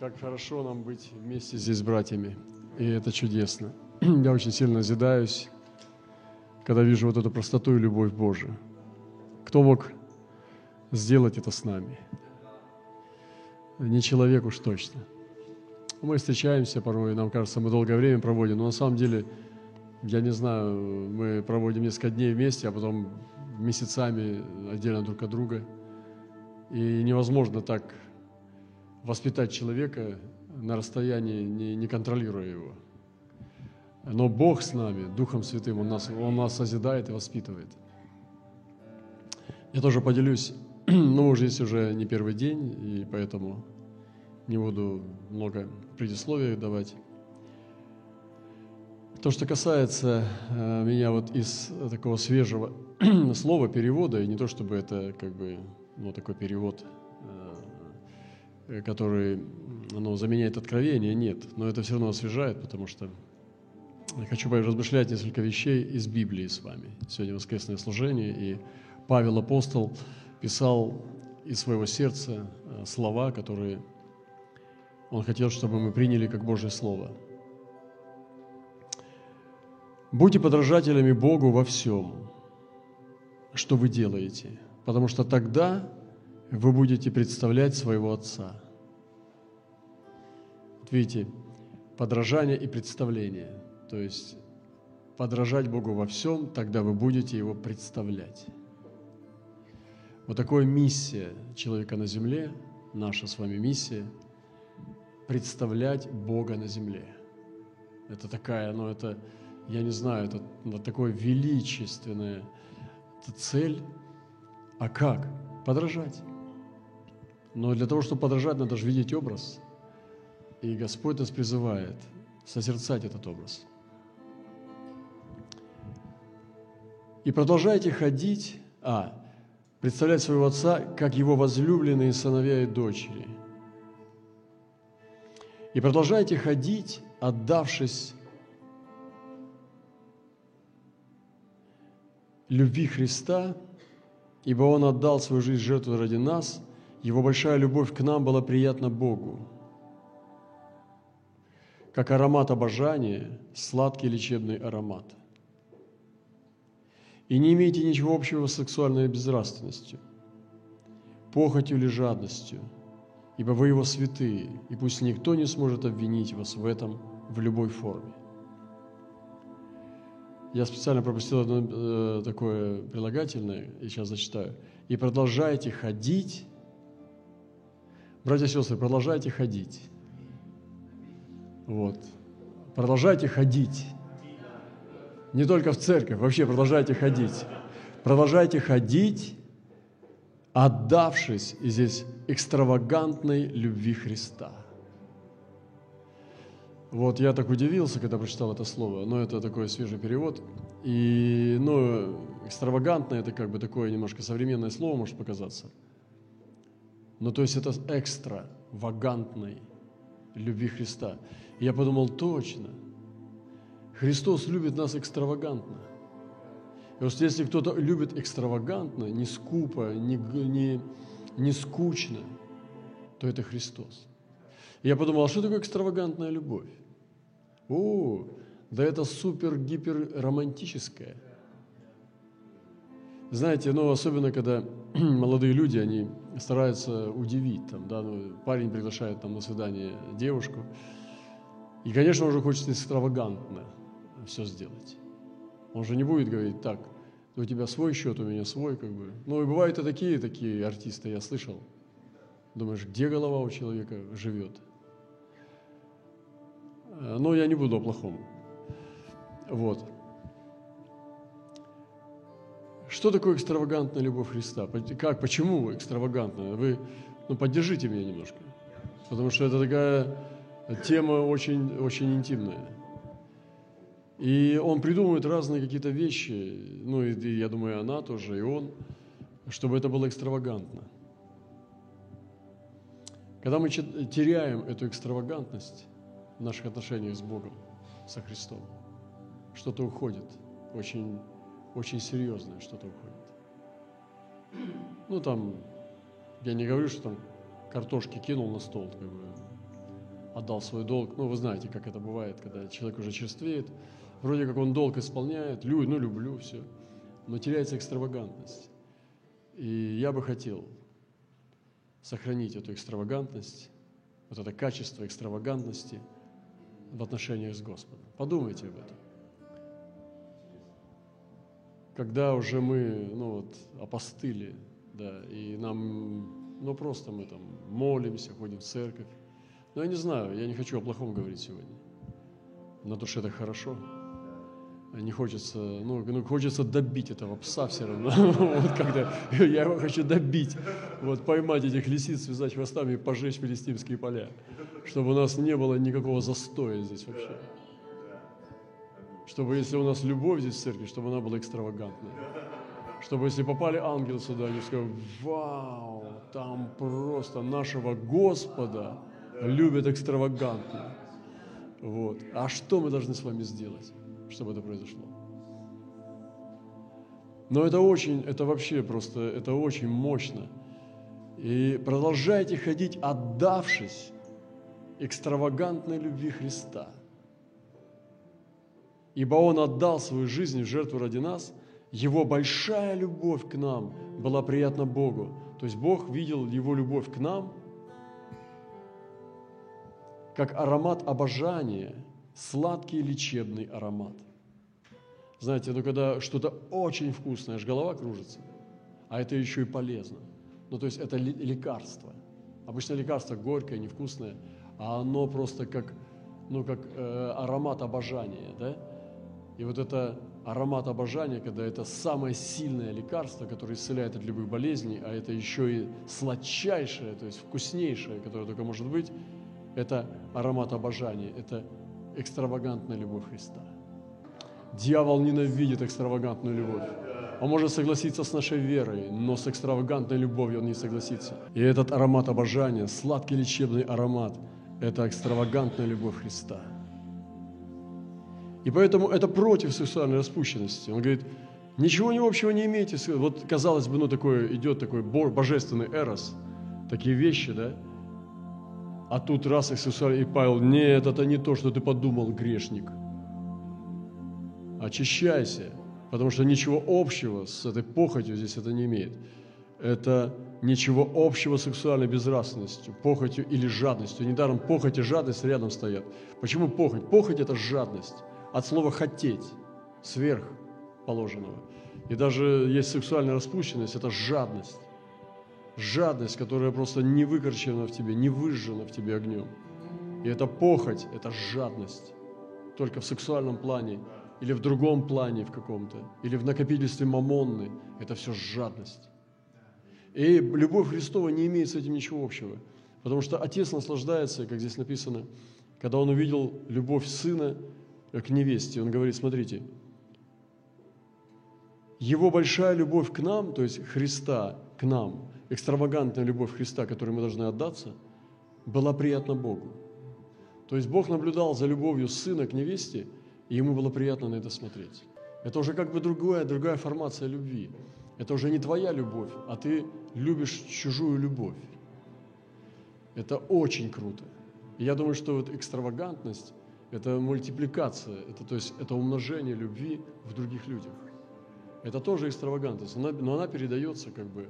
Как хорошо нам быть вместе здесь с братьями. И это чудесно. Я очень сильно назидаюсь, когда вижу вот эту простоту и любовь Божию. Кто мог сделать это с нами? Не человек уж точно. Мы встречаемся порой, нам кажется, мы долгое время проводим, но на самом деле, я не знаю, мы проводим несколько дней вместе, а потом месяцами отдельно друг от друга. И невозможно так воспитать человека на расстоянии, не, не контролируя его. Но Бог с нами, Духом Святым, Он нас, Он нас созидает и воспитывает. Я тоже поделюсь, ну, уже здесь уже не первый день, и поэтому не буду много предисловий давать. То, что касается э, меня вот из такого свежего слова, перевода, и не то чтобы это как бы ну, такой перевод – Э, который ну, заменяет откровение, нет. Но это все равно освежает, потому что я хочу размышлять несколько вещей из Библии с вами. Сегодня воскресное служение, и Павел Апостол писал из своего сердца э, слова, которые он хотел, чтобы мы приняли как Божье Слово. Будьте подражателями Богу во всем, что вы делаете, потому что тогда вы будете представлять своего Отца. Вот видите, подражание и представление. То есть подражать Богу во всем, тогда вы будете Его представлять. Вот такая миссия человека на земле, наша с вами миссия – представлять Бога на земле. Это такая, ну это, я не знаю, это вот такое величественная это цель. А как? Подражать. Но для того, чтобы подражать, надо же видеть образ. И Господь нас призывает созерцать этот образ. И продолжайте ходить, а, представлять своего отца, как его возлюбленные сыновья и дочери. И продолжайте ходить, отдавшись любви Христа, ибо Он отдал свою жизнь жертву ради нас – его большая любовь к нам была приятна Богу. Как аромат обожания, сладкий лечебный аромат. И не имейте ничего общего с сексуальной безнравственностью, похотью или жадностью, ибо вы его святые, и пусть никто не сможет обвинить вас в этом в любой форме. Я специально пропустил одно э, такое прилагательное, и сейчас зачитаю. «И продолжайте ходить Братья и сестры, продолжайте ходить. Вот. Продолжайте ходить. Не только в церковь, вообще продолжайте ходить. Продолжайте ходить, отдавшись, и здесь экстравагантной любви Христа. Вот я так удивился, когда прочитал это слово, но это такой свежий перевод. И, ну, экстравагантно это как бы такое немножко современное слово может показаться – ну, то есть это экстра вагантной любви Христа. И я подумал, точно, Христос любит нас экстравагантно. И вот если кто-то любит экстравагантно, не скупо, не, не, не скучно, то это Христос. И я подумал, а что такое экстравагантная любовь? О, да это супер-гипер романтическая – знаете, ну, особенно, когда молодые люди, они стараются удивить, там, да, ну, парень приглашает там на свидание девушку, и, конечно, он уже хочет экстравагантно все сделать. Он же не будет говорить так, у тебя свой счет, у меня свой, как бы. Ну, и бывают и такие, такие артисты, я слышал. Думаешь, где голова у человека живет? Э, но я не буду о плохом. Вот. Что такое экстравагантная любовь Христа? Как, почему экстравагантная? Вы ну, поддержите меня немножко. Потому что это такая тема очень, очень интимная. И он придумывает разные какие-то вещи, ну и, я думаю, она тоже, и он, чтобы это было экстравагантно. Когда мы теряем эту экстравагантность в наших отношениях с Богом, со Христом, что-то уходит очень очень серьезное что-то уходит. Ну, там, я не говорю, что там картошки кинул на стол, как бы, отдал свой долг. Ну, вы знаете, как это бывает, когда человек уже черствеет. Вроде как он долг исполняет, лю, ну, люблю, все. Но теряется экстравагантность. И я бы хотел сохранить эту экстравагантность, вот это качество экстравагантности в отношениях с Господом. Подумайте об этом. Когда уже мы, ну вот, опостыли, да, и нам, ну просто мы там молимся, ходим в церковь. Но я не знаю, я не хочу о плохом говорить сегодня. На душе это хорошо. Не хочется, ну, ну, хочется добить этого пса все равно. вот когда я его хочу добить, вот поймать этих лисиц, связать хвостами и пожечь филистимские поля, чтобы у нас не было никакого застоя здесь вообще. Чтобы если у нас любовь здесь в церкви, чтобы она была экстравагантная. Чтобы если попали ангелы сюда, они сказали, вау, там просто нашего Господа любят экстравагантно. Вот. А что мы должны с вами сделать? чтобы это произошло. Но это очень, это вообще просто, это очень мощно. И продолжайте ходить, отдавшись экстравагантной любви Христа. Ибо Он отдал свою жизнь в жертву ради нас. Его большая любовь к нам была приятна Богу. То есть Бог видел Его любовь к нам как аромат обожания – сладкий лечебный аромат. Знаете, ну когда что-то очень вкусное, аж голова кружится, а это еще и полезно. Ну то есть это лекарство. Обычно лекарство горькое, невкусное, а оно просто как, ну, как э, аромат обожания, да? И вот это аромат обожания, когда это самое сильное лекарство, которое исцеляет от любых болезней, а это еще и сладчайшее, то есть вкуснейшее, которое только может быть, это аромат обожания, это экстравагантная любовь Христа. Дьявол ненавидит экстравагантную любовь. Он может согласиться с нашей верой, но с экстравагантной любовью он не согласится. И этот аромат обожания, сладкий лечебный аромат, это экстравагантная любовь Христа. И поэтому это против сексуальной распущенности. Он говорит, ничего не общего не имеете. Вот, казалось бы, ну, такой, идет такой божественный эрос, такие вещи, да, а тут раз их сексуальный, и Павел, нет, это не то, что ты подумал, грешник. Очищайся, потому что ничего общего с этой похотью здесь это не имеет. Это ничего общего с сексуальной безнравственностью, похотью или жадностью. Недаром похоть и жадность рядом стоят. Почему похоть? Похоть – это жадность. От слова «хотеть», сверх положенного. И даже есть сексуальная распущенность – это жадность жадность, которая просто не выкорчена в тебе, не выжжена в тебе огнем. И это похоть, это жадность. Только в сексуальном плане или в другом плане в каком-то, или в накопительстве мамонны. Это все жадность. И любовь Христова не имеет с этим ничего общего. Потому что Отец наслаждается, как здесь написано, когда Он увидел любовь Сына к невесте. Он говорит, смотрите, Его большая любовь к нам, то есть Христа к нам, экстравагантная любовь Христа, которой мы должны отдаться, была приятна Богу. То есть Бог наблюдал за любовью сына к невесте, и ему было приятно на это смотреть. Это уже как бы другая, другая формация любви. Это уже не твоя любовь, а ты любишь чужую любовь. Это очень круто. И я думаю, что вот экстравагантность – это мультипликация, это, то есть это умножение любви в других людях. Это тоже экстравагантность, но она передается как бы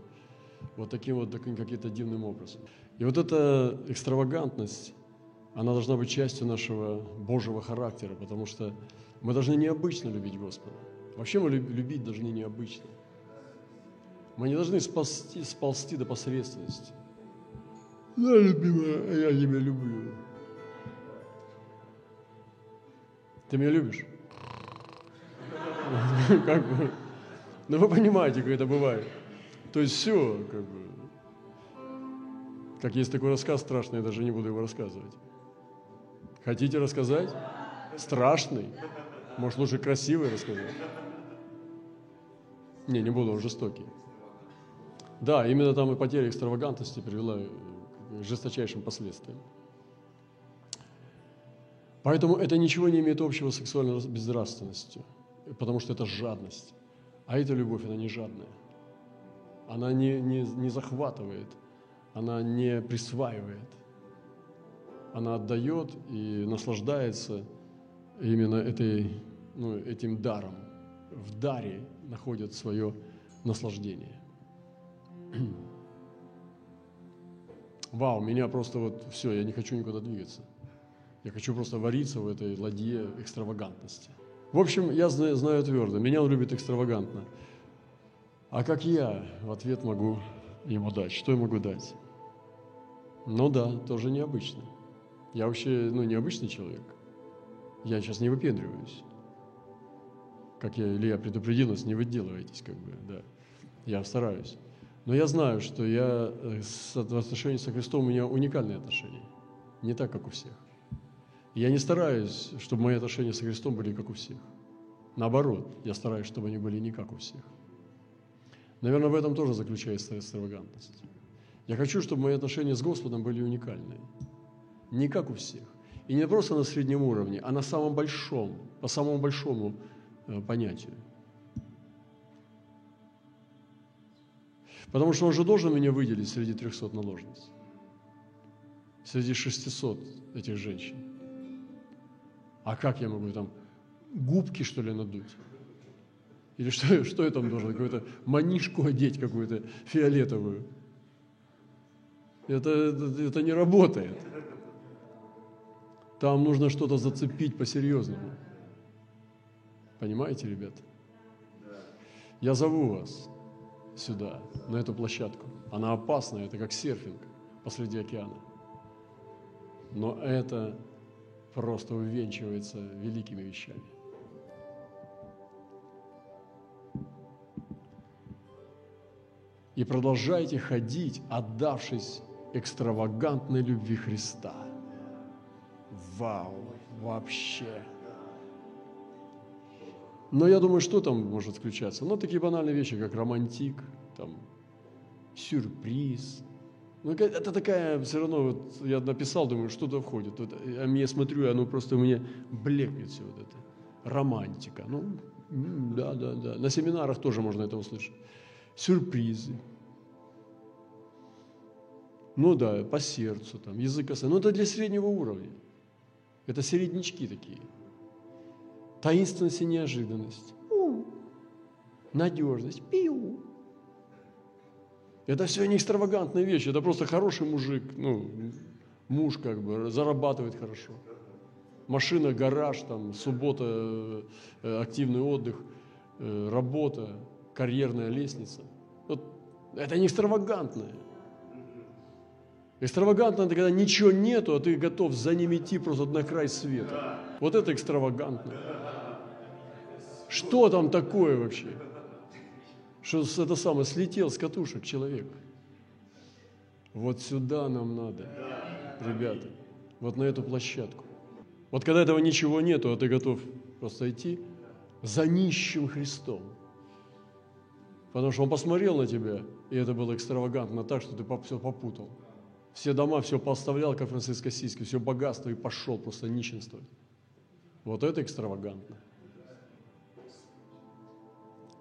вот таким вот таким каким-то дивным образом. И вот эта экстравагантность, она должна быть частью нашего Божьего характера, потому что мы должны необычно любить Господа. Вообще мы любить должны необычно. Мы не должны сползти, сползти до посредственности. Да, любимая, я тебя люблю. Ты меня любишь? Как бы. Ну вы понимаете, как это бывает. То есть все, как бы. Как есть такой рассказ страшный, я даже не буду его рассказывать. Хотите рассказать? Страшный? Может, лучше красивый рассказать? Не, не буду, он жестокий. Да, именно там и потеря экстравагантности привела к жесточайшим последствиям. Поэтому это ничего не имеет общего с сексуальной безнравственностью, потому что это жадность. А эта любовь, она не жадная она не, не, не захватывает, она не присваивает. она отдает и наслаждается именно этой, ну, этим даром. В даре находит свое наслаждение. Вау, меня просто вот все, я не хочу никуда двигаться. Я хочу просто вариться в этой ладье экстравагантности. В общем, я знаю, знаю твердо, меня он любит экстравагантно. А как я в ответ могу ему дать? Что я могу дать? Ну да, тоже необычно. Я вообще, ну, необычный человек. Я сейчас не выпендриваюсь. Как я, Илья предупредил нас, не выделывайтесь, как бы, да. Я стараюсь. Но я знаю, что я э, с, в отношении со Христом у меня уникальные отношения. Не так, как у всех. Я не стараюсь, чтобы мои отношения со Христом были как у всех. Наоборот, я стараюсь, чтобы они были не как у всех. Наверное, в этом тоже заключается экстравагантность. Я хочу, чтобы мои отношения с Господом были уникальные. Не как у всех. И не просто на среднем уровне, а на самом большом, по самому большому э, понятию. Потому что он же должен меня выделить среди 300 наложниц. Среди 600 этих женщин. А как я могу там губки, что ли, надуть? Или что, что я там должен? Какую-то манишку одеть какую-то фиолетовую. Это, это, это не работает. Там нужно что-то зацепить по-серьезному. Понимаете, ребята? Я зову вас сюда, на эту площадку. Она опасная, это как серфинг посреди океана. Но это просто увенчивается великими вещами. И продолжайте ходить, отдавшись экстравагантной любви Христа. Вау, вообще. Но я думаю, что там может включаться? Ну, такие банальные вещи, как романтик, там, сюрприз. Ну, это такая, все равно, вот я написал, думаю, что-то входит. Вот, я мне смотрю, оно просто мне блекнет все вот это. Романтика. Ну, да, да, да. На семинарах тоже можно это услышать. Сюрпризы. Ну да, по сердцу, там, язык Ну, это для среднего уровня. Это середнячки такие таинственность и неожиданность, надежность, пиу. Это все не экстравагантная вещь, это просто хороший мужик, ну, муж как бы, зарабатывает хорошо. Машина, гараж, там, суббота, э, активный отдых, э, работа, карьерная лестница. Вот это не экстравагантное. Экстравагантно это когда ничего нету, а ты готов за ним идти просто на край света. Вот это экстравагантно. Что там такое вообще? Что это самое, слетел с катушек человек. Вот сюда нам надо, ребята, вот на эту площадку. Вот когда этого ничего нету, а ты готов просто идти за нищим Христом. Потому что он посмотрел на тебя, и это было экстравагантно так, что ты все попутал. Все дома, все поставлял, как Франциско Сиски, все богатство, и пошел просто нищенствовать. Вот это экстравагантно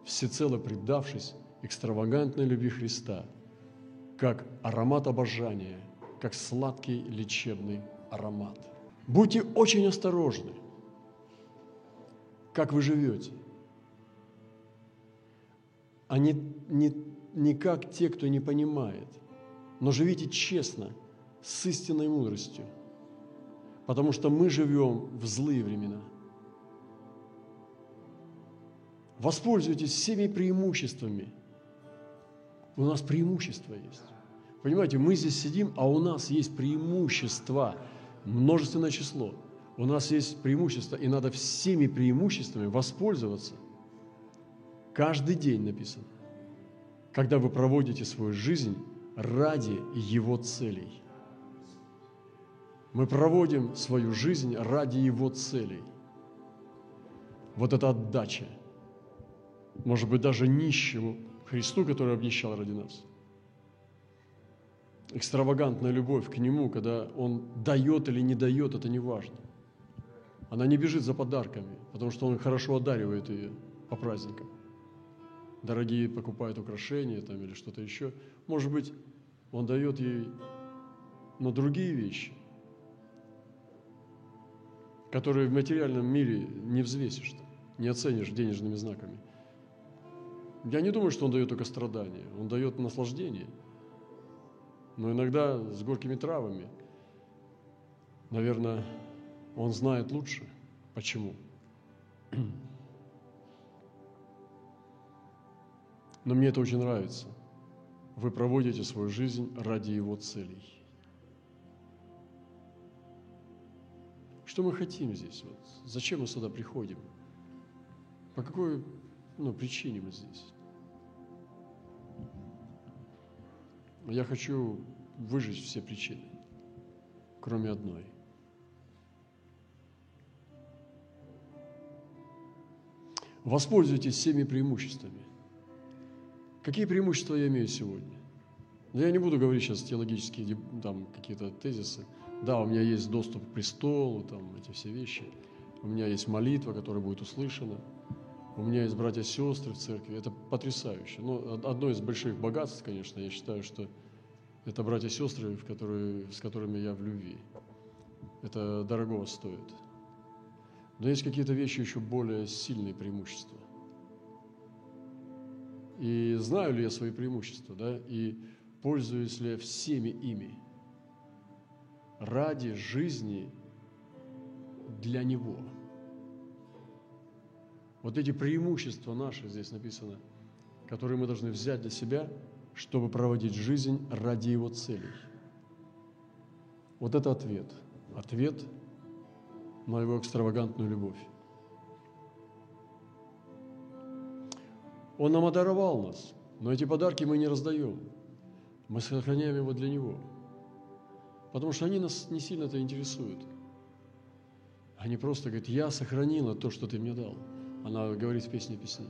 всецело предавшись экстравагантной любви Христа, как аромат обожания, как сладкий лечебный аромат. Будьте очень осторожны, как вы живете, а не, не, не как те, кто не понимает, но живите честно, с истинной мудростью, потому что мы живем в злые времена – Воспользуйтесь всеми преимуществами. У нас преимущества есть. Понимаете, мы здесь сидим, а у нас есть преимущество, множественное число. У нас есть преимущество, и надо всеми преимуществами воспользоваться. Каждый день написано, когда вы проводите свою жизнь ради Его целей. Мы проводим свою жизнь ради Его целей. Вот это отдача – может быть, даже нищему Христу, который обнищал ради нас. Экстравагантная любовь к Нему, когда Он дает или не дает, это не важно. Она не бежит за подарками, потому что Он хорошо одаривает ее по праздникам. Дорогие покупают украшения там, или что-то еще. Может быть, Он дает ей, но другие вещи. которые в материальном мире не взвесишь, не оценишь денежными знаками. Я не думаю, что Он дает только страдания, Он дает наслаждение, но иногда с горькими травами. Наверное, Он знает лучше. Почему? Но мне это очень нравится. Вы проводите свою жизнь ради Его целей. Что мы хотим здесь? Вот, зачем мы сюда приходим? По какой ну, причине мы здесь? Я хочу выжить все причины, кроме одной. Воспользуйтесь всеми преимуществами. Какие преимущества я имею сегодня? Но я не буду говорить сейчас теологические там, какие-то тезисы. Да, у меня есть доступ к престолу, там, эти все вещи. У меня есть молитва, которая будет услышана. У меня есть братья и сестры в церкви. Это потрясающе. Но одно из больших богатств, конечно, я считаю, что это братья и сестры, в которые, с которыми я в любви. Это дорого стоит. Но есть какие-то вещи еще более сильные преимущества. И знаю ли я свои преимущества, да, и пользуюсь ли я всеми ими ради жизни для Него. Вот эти преимущества наши здесь написано, которые мы должны взять для себя, чтобы проводить жизнь ради Его целей. Вот это ответ. Ответ на Его экстравагантную любовь. Он нам одаровал нас, но эти подарки мы не раздаем. Мы сохраняем его для Него. Потому что они нас не сильно это интересуют. Они просто говорят, я сохранила то, что ты мне дал. Она говорит в песне песни.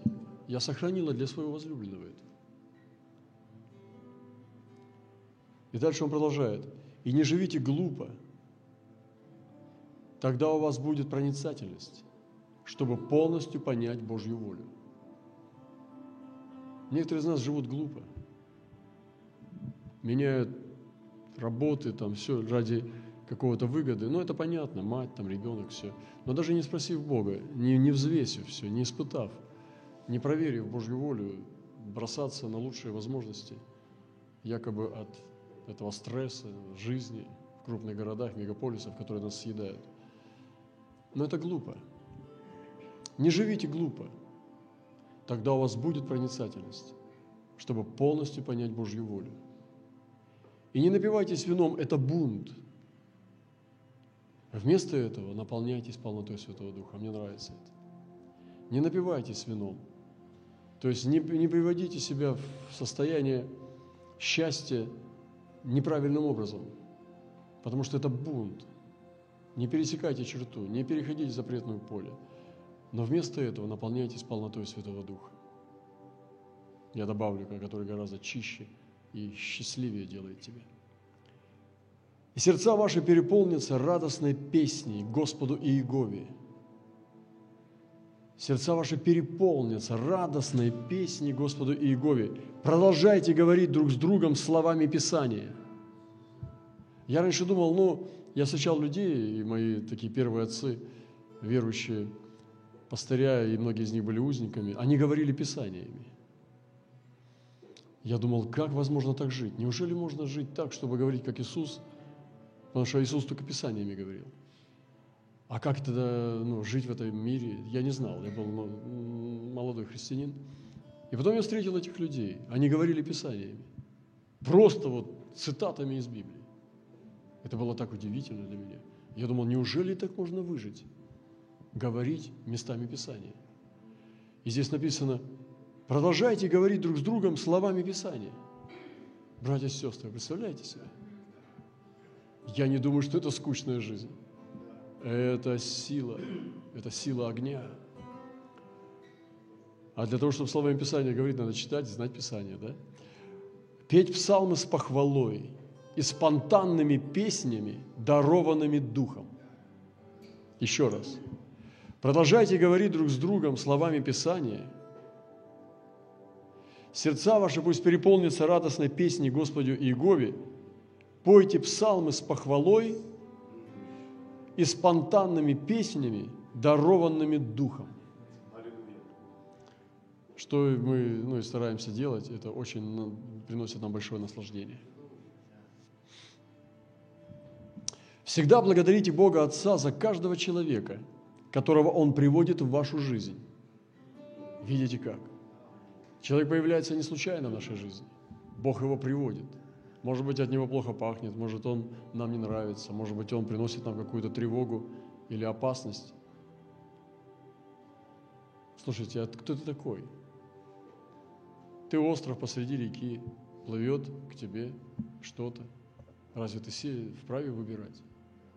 Я сохранила для своего возлюбленного это. И дальше он продолжает. И не живите глупо, тогда у вас будет проницательность, чтобы полностью понять Божью волю. Некоторые из нас живут глупо, меняют работы, там все ради какого-то выгоды. Ну, это понятно, мать, там, ребенок, все. Но даже не спросив Бога, не, не взвесив все, не испытав, не проверив Божью волю, бросаться на лучшие возможности, якобы от этого стресса, жизни в крупных городах, мегаполисах, которые нас съедают. Но это глупо. Не живите глупо тогда у вас будет проницательность, чтобы полностью понять Божью волю. И не напивайтесь вином, это бунт. Вместо этого наполняйтесь полнотой Святого Духа. Мне нравится это. Не напивайтесь вином. То есть не, не приводите себя в состояние счастья неправильным образом, потому что это бунт. Не пересекайте черту, не переходите запретное поле – но вместо этого наполняйтесь полнотой Святого Духа. Я добавлю, который гораздо чище и счастливее делает тебя. И сердца ваши переполнятся радостной песней Господу и Иегове. Сердца ваши переполнятся радостной песней Господу и Иегове. Продолжайте говорить друг с другом словами Писания. Я раньше думал, ну, я встречал людей, и мои такие первые отцы, верующие – пастыря, и многие из них были узниками, они говорили писаниями. Я думал, как возможно так жить? Неужели можно жить так, чтобы говорить, как Иисус? Потому что Иисус только писаниями говорил. А как тогда ну, жить в этом мире? Я не знал, я был молодой христианин. И потом я встретил этих людей. Они говорили писаниями. Просто вот цитатами из Библии. Это было так удивительно для меня. Я думал, неужели так можно выжить? говорить местами Писания. И здесь написано, продолжайте говорить друг с другом словами Писания. Братья и сестры, представляете себе? Я не думаю, что это скучная жизнь. Это сила, это сила огня. А для того, чтобы словами Писания говорить, надо читать, знать Писание, да? Петь псалмы с похвалой и спонтанными песнями, дарованными Духом. Еще раз – Продолжайте говорить друг с другом словами Писания. Сердца ваши пусть переполнятся радостной песней Господу Иегове. Пойте псалмы с похвалой и спонтанными песнями, дарованными Духом. Что мы ну, и стараемся делать, это очень приносит нам большое наслаждение. Всегда благодарите Бога Отца за каждого человека, которого Он приводит в вашу жизнь. Видите как? Человек появляется не случайно в нашей жизни. Бог его приводит. Может быть, от него плохо пахнет, может, он нам не нравится, может быть, он приносит нам какую-то тревогу или опасность. Слушайте, а кто ты такой? Ты остров посреди реки, плывет к тебе что-то. Разве ты вправе выбирать?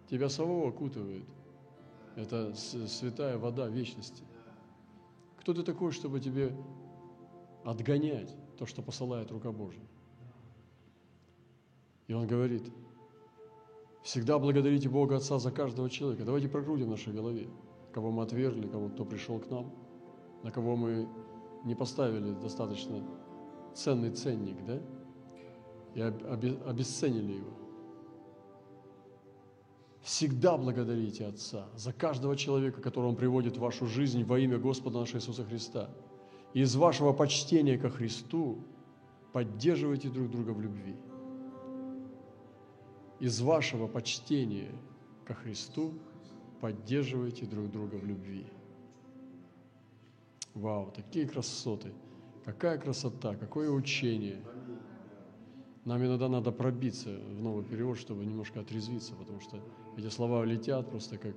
Тебя самого окутывает. Это святая вода вечности. Кто ты такой, чтобы тебе отгонять то, что посылает рука Божья? И он говорит, всегда благодарите Бога Отца за каждого человека. Давайте прокрутим в нашей голове, кого мы отвергли, кого кто пришел к нам, на кого мы не поставили достаточно ценный ценник, да? И обесценили его. Всегда благодарите Отца за каждого человека, которого Он приводит в вашу жизнь во имя Господа нашего Иисуса Христа. И из вашего почтения ко Христу поддерживайте друг друга в любви – из вашего почтения ко Христу поддерживайте друг друга в любви. Вау, такие красоты! Какая красота, какое учение! Нам иногда надо пробиться в новый перевод, чтобы немножко отрезвиться, потому что эти слова летят просто как,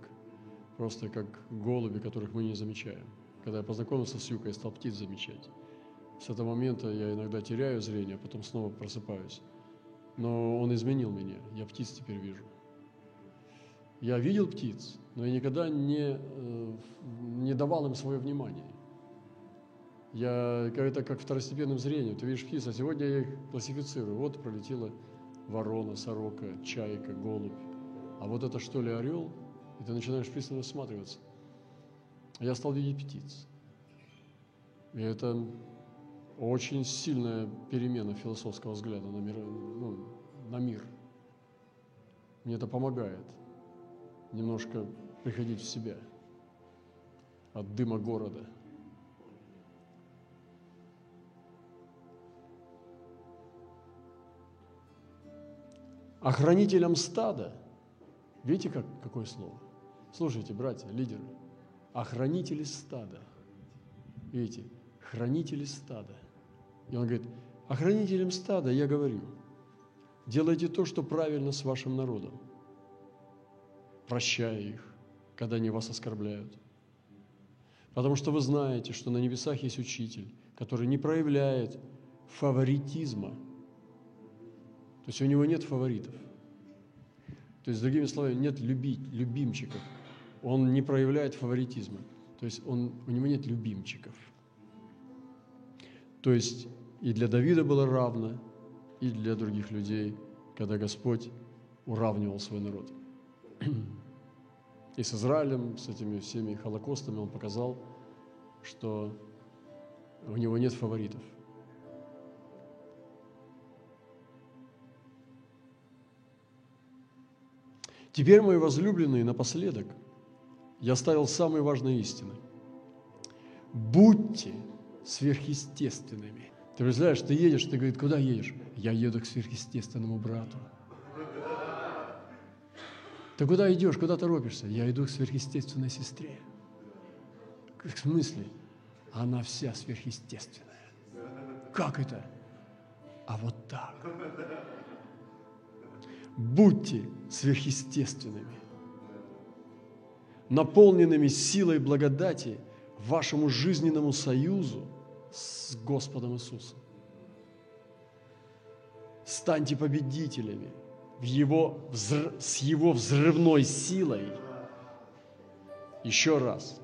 просто как голуби, которых мы не замечаем. Когда я познакомился с Юкой, я стал птиц замечать. С этого момента я иногда теряю зрение, а потом снова просыпаюсь но он изменил меня. Я птиц теперь вижу. Я видел птиц, но я никогда не, э, не давал им свое внимание. Я, это как второстепенным зрением. Ты видишь птиц, а сегодня я их классифицирую. Вот пролетела ворона, сорока, чайка, голубь. А вот это что ли орел? И ты начинаешь пристально всматриваться. Я стал видеть птиц. И это очень сильная перемена философского взгляда на мир. Ну, на мир. Мне это помогает немножко приходить в себя от дыма города. Охранителем стада, видите, как, какое слово? Слушайте, братья, лидеры, охранители стада. Видите, хранители стада. И он говорит, охранителям стада я говорю, делайте то, что правильно с вашим народом, прощая их, когда они вас оскорбляют. Потому что вы знаете, что на небесах есть учитель, который не проявляет фаворитизма. То есть у него нет фаворитов. То есть, другими словами, нет любить, любимчиков. Он не проявляет фаворитизма. То есть он, у него нет любимчиков. То есть и для Давида было равно, и для других людей, когда Господь уравнивал свой народ. И с Израилем, с этими всеми холокостами он показал, что у него нет фаворитов. Теперь, мои возлюбленные, напоследок, я ставил самые важные истины. Будьте сверхъестественными. Ты представляешь, ты едешь, ты говоришь, куда едешь? Я еду к сверхъестественному брату. Ты куда идешь, куда торопишься? Я иду к сверхъестественной сестре. В смысле? Она вся сверхъестественная. Как это? А вот так. Будьте сверхъестественными, наполненными силой благодати вашему жизненному союзу – с Господом Иисусом. Станьте победителями в его, с Его взрывной силой. Еще раз.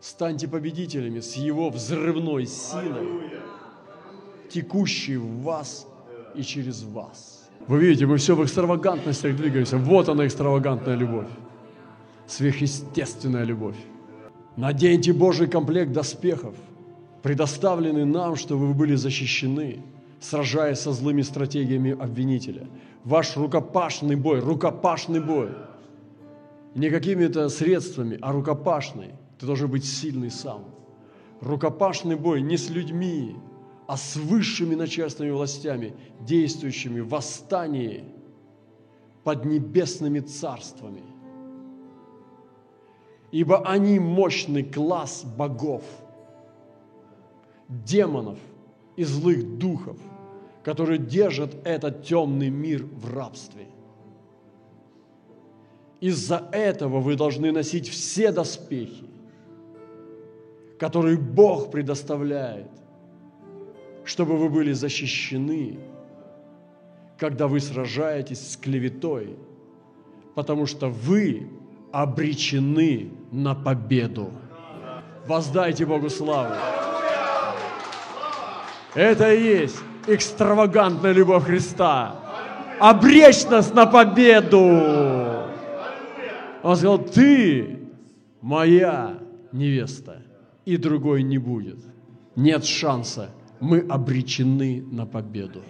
Станьте победителями с Его взрывной силой, текущей в вас и через вас. Вы видите, мы все в экстравагантностях двигаемся. Вот она, экстравагантная любовь. Сверхъестественная любовь. Наденьте Божий комплект доспехов – предоставлены нам, чтобы вы были защищены, сражаясь со злыми стратегиями обвинителя. Ваш рукопашный бой, рукопашный бой Не какими-то средствами, а рукопашный. Ты должен быть сильный сам. Рукопашный бой не с людьми, а с высшими начальственными властями, действующими в восстании под небесными царствами. Ибо они мощный класс богов, демонов и злых духов, которые держат этот темный мир в рабстве. Из-за этого вы должны носить все доспехи, которые Бог предоставляет, чтобы вы были защищены, когда вы сражаетесь с клеветой, потому что вы обречены на победу. Воздайте Богу славу. Это и есть экстравагантная любовь Христа. Обречь нас на победу. Он сказал, ты моя невеста и другой не будет. Нет шанса. Мы обречены на победу.